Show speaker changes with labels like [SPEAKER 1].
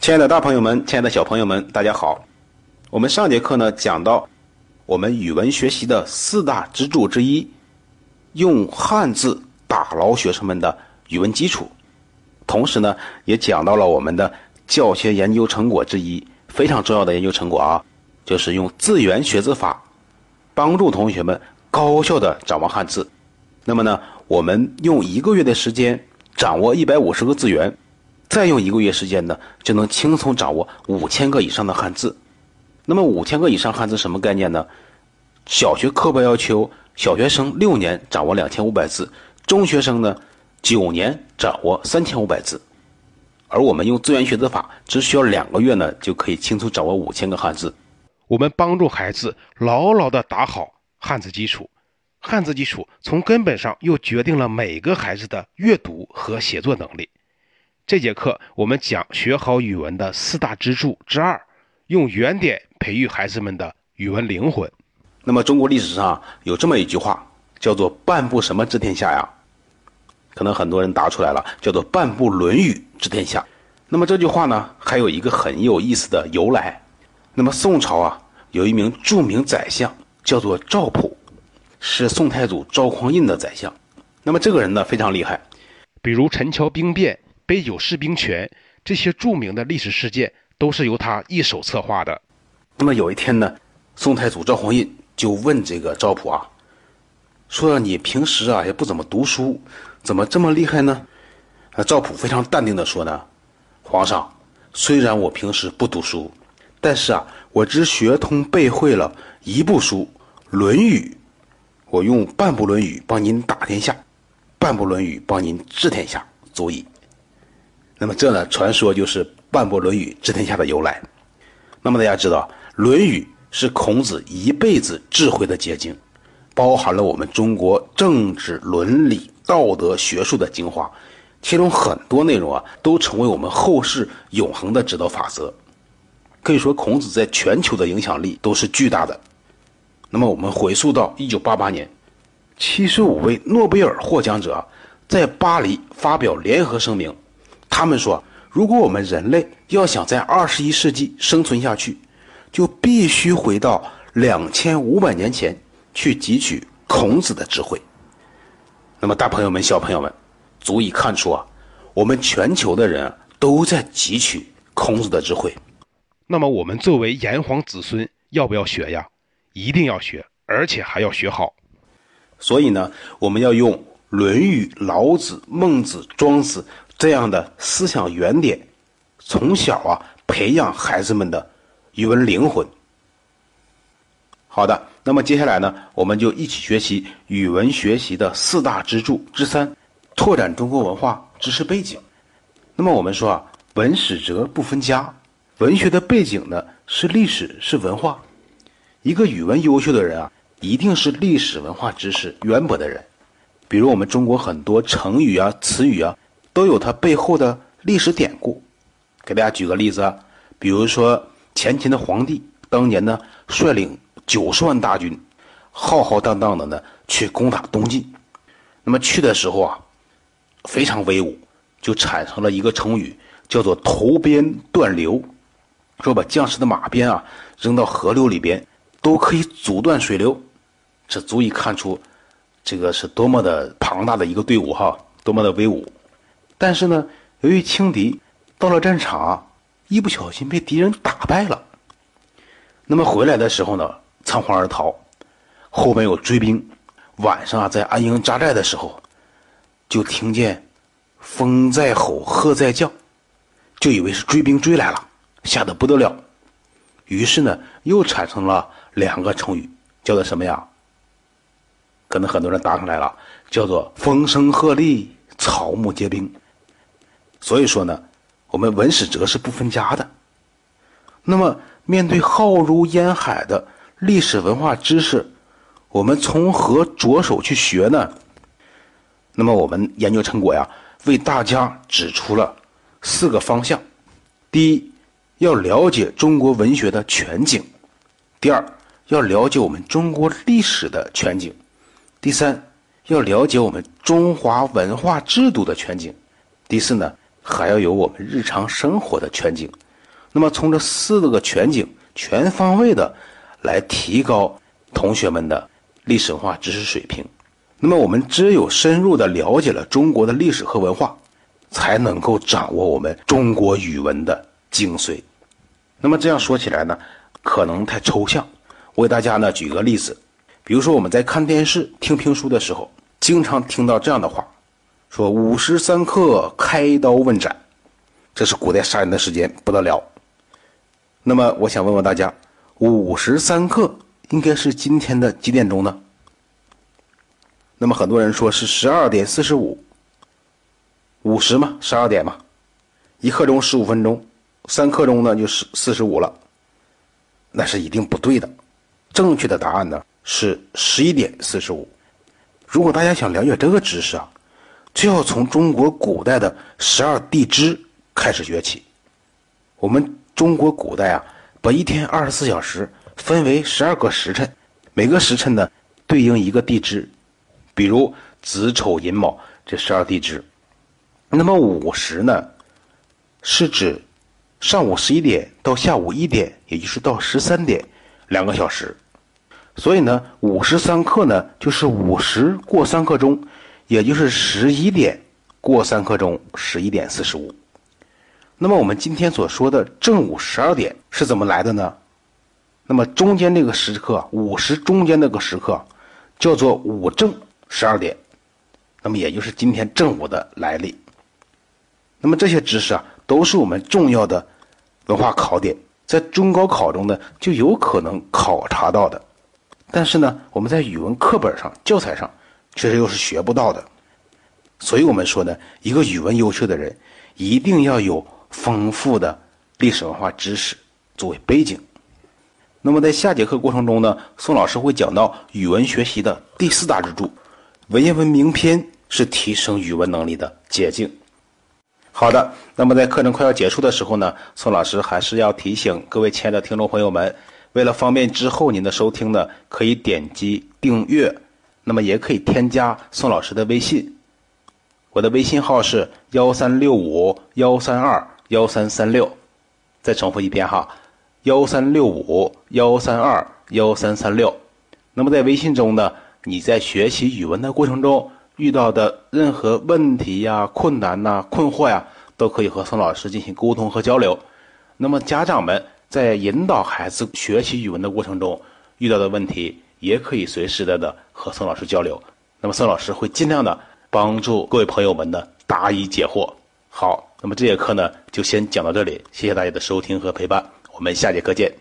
[SPEAKER 1] 亲爱的大朋友们，亲爱的小朋友们，大家好。我们上节课呢讲到我们语文学习的四大支柱之一，用汉字打牢学生们的语文基础。同时呢，也讲到了我们的教学研究成果之一，非常重要的研究成果啊，就是用字源学字法帮助同学们高效的掌握汉字。那么呢，我们用一个月的时间掌握一百五十个字源，再用一个月时间呢，就能轻松掌握五千个以上的汉字。那么五千个以上汉字什么概念呢？小学课本要求小学生六年掌握两千五百字，中学生呢九年掌握三千五百字，而我们用资源学字法，只需要两个月呢，就可以轻松掌握五千个汉字。
[SPEAKER 2] 我们帮助孩子牢牢地打好汉字基础，汉字基础从根本上又决定了每个孩子的阅读和写作能力。这节课我们讲学好语文的四大支柱之二，用原点。培育孩子们的语文灵魂。
[SPEAKER 1] 那么，中国历史上有这么一句话，叫做“半部什么治天下”呀？可能很多人答出来了，叫做“半部《论语》治天下”。那么这句话呢，还有一个很有意思的由来。那么宋朝啊，有一名著名宰相，叫做赵普，是宋太祖赵匡胤的宰相。那么这个人呢，非常厉害，
[SPEAKER 2] 比如陈桥兵变、杯酒释兵权这些著名的历史事件，都是由他一手策划的。
[SPEAKER 1] 那么有一天呢，宋太祖赵匡胤就问这个赵普啊，说你平时啊也不怎么读书，怎么这么厉害呢？啊，赵普非常淡定的说呢，皇上，虽然我平时不读书，但是啊，我只学通背会了一部书《论语》，我用半部《论语》帮您打天下，半部《论语》帮您治天下，足矣。那么这呢，传说就是半部《论语》治天下的由来。那么大家知道。《论语》是孔子一辈子智慧的结晶，包含了我们中国政治伦理道德学术的精华，其中很多内容啊，都成为我们后世永恒的指导法则。可以说，孔子在全球的影响力都是巨大的。那么，我们回溯到一九八八年，七十五位诺贝尔获奖者在巴黎发表联合声明，他们说，如果我们人类要想在二十一世纪生存下去，就必须回到两千五百年前去汲取孔子的智慧。那么，大朋友们、小朋友们，足以看出啊，我们全球的人都在汲取孔子的智慧。
[SPEAKER 2] 那么，我们作为炎黄子孙，要不要学呀？一定要学，而且还要学好。
[SPEAKER 1] 所以呢，我们要用《论语》《老子》《孟子》《庄子》这样的思想原点，从小啊培养孩子们的。语文灵魂。好的，那么接下来呢，我们就一起学习语文学习的四大支柱之三：拓展中国文化知识背景。那么我们说啊，文史哲不分家，文学的背景呢是历史是文化。一个语文优秀的人啊，一定是历史文化知识渊博的人。比如我们中国很多成语啊、词语啊，都有它背后的历史典故。给大家举个例子啊，比如说。前秦的皇帝当年呢，率领九十万大军，浩浩荡荡的呢去攻打东晋。那么去的时候啊，非常威武，就产生了一个成语，叫做“投鞭断流”，说把将士的马鞭啊扔到河流里边，都可以阻断水流。这足以看出，这个是多么的庞大的一个队伍哈，多么的威武。但是呢，由于轻敌到了战场。一不小心被敌人打败了，那么回来的时候呢，仓皇而逃，后面有追兵，晚上啊在安营扎寨的时候，就听见风在吼，鹤在叫，就以为是追兵追来了，吓得不得了，于是呢又产生了两个成语，叫做什么呀？可能很多人答上来了，叫做风声鹤唳，草木皆兵。所以说呢。我们文史哲是不分家的。那么，面对浩如烟海的历史文化知识，我们从何着手去学呢？那么，我们研究成果呀，为大家指出了四个方向：第一，要了解中国文学的全景；第二，要了解我们中国历史的全景；第三，要了解我们中华文化制度的全景；第四呢？还要有我们日常生活的全景，那么从这四个全景全方位的来提高同学们的历史文化知识水平。那么我们只有深入的了解了中国的历史和文化，才能够掌握我们中国语文的精髓。那么这样说起来呢，可能太抽象。我给大家呢举个例子，比如说我们在看电视、听评书的时候，经常听到这样的话：说午时三刻开刀问斩，这是古代杀人的时间，不得了。那么我想问问大家，午时三刻应该是今天的几点钟呢？那么很多人说是十二点四十五，午时嘛，十二点嘛，一刻钟十五分钟，三刻钟呢就是四十五了，那是一定不对的。正确的答案呢是十一点四十五。如果大家想了解这个知识啊，就要从中国古代的十二地支开始学起。我们。中国古代啊，把一天二十四小时分为十二个时辰，每个时辰呢对应一个地支，比如子丑寅卯这十二地支。那么午时呢，是指上午十一点到下午一点，也就是到十三点两个小时。所以呢，午时三刻呢，就是午时过三刻钟，也就是十一点过三刻钟，十一点四十五。那么我们今天所说的正午十二点是怎么来的呢？那么中间这个时刻，午时中间那个时刻，叫做午正十二点，那么也就是今天正午的来历。那么这些知识啊，都是我们重要的文化考点，在中高考中呢就有可能考察到的，但是呢，我们在语文课本上、教材上，确实又是学不到的。所以我们说呢，一个语文优秀的人，一定要有。丰富的历史文化知识作为背景。那么在下节课过程中呢，宋老师会讲到语文学习的第四大支柱——文言文名篇是提升语文能力的捷径。好的，那么在课程快要结束的时候呢，宋老师还是要提醒各位亲爱的听众朋友们，为了方便之后您的收听呢，可以点击订阅，那么也可以添加宋老师的微信，我的微信号是幺三六五幺三二。幺三三六，再重复一遍哈，幺三六五幺三二幺三三六。那么在微信中呢，你在学习语文的过程中遇到的任何问题呀、困难呐、困惑呀，都可以和宋老师进行沟通和交流。那么家长们在引导孩子学习语文的过程中遇到的问题，也可以随时的的和宋老师交流。那么宋老师会尽量的帮助各位朋友们呢答疑解惑。好。那么这节课呢，就先讲到这里，谢谢大家的收听和陪伴，我们下节课见。